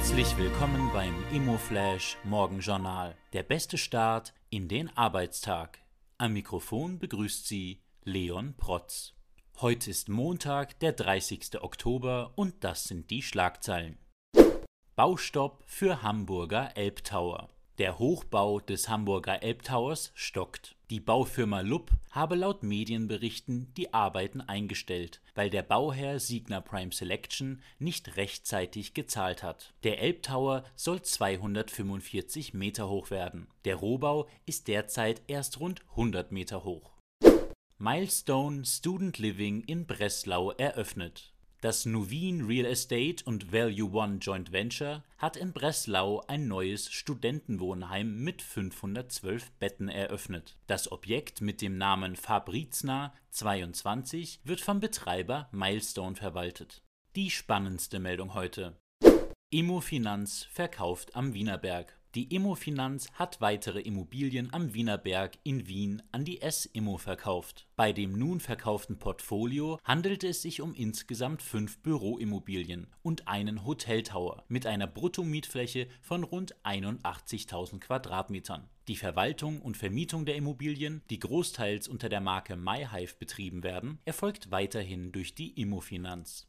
Herzlich willkommen beim Immoflash Morgenjournal. Der beste Start in den Arbeitstag. Am Mikrofon begrüßt Sie Leon Protz. Heute ist Montag, der 30. Oktober und das sind die Schlagzeilen. Baustopp für Hamburger Elbtower. Der Hochbau des Hamburger Elbtowers stockt. Die Baufirma Lupp habe laut Medienberichten die Arbeiten eingestellt, weil der Bauherr Signa Prime Selection nicht rechtzeitig gezahlt hat. Der Elbtower soll 245 Meter hoch werden. Der Rohbau ist derzeit erst rund 100 Meter hoch. Milestone Student Living in Breslau eröffnet. Das Nuveen Real Estate und Value One Joint Venture hat in Breslau ein neues Studentenwohnheim mit 512 Betten eröffnet. Das Objekt mit dem Namen Fabrizna 22 wird vom Betreiber Milestone verwaltet. Die spannendste Meldung heute. Immofinanz verkauft am Wienerberg. Die Immofinanz hat weitere Immobilien am Wienerberg in Wien an die S-Immo verkauft. Bei dem nun verkauften Portfolio handelte es sich um insgesamt fünf Büroimmobilien und einen Hoteltower mit einer Bruttomietfläche von rund 81.000 Quadratmetern. Die Verwaltung und Vermietung der Immobilien, die großteils unter der Marke MyHive betrieben werden, erfolgt weiterhin durch die Immofinanz.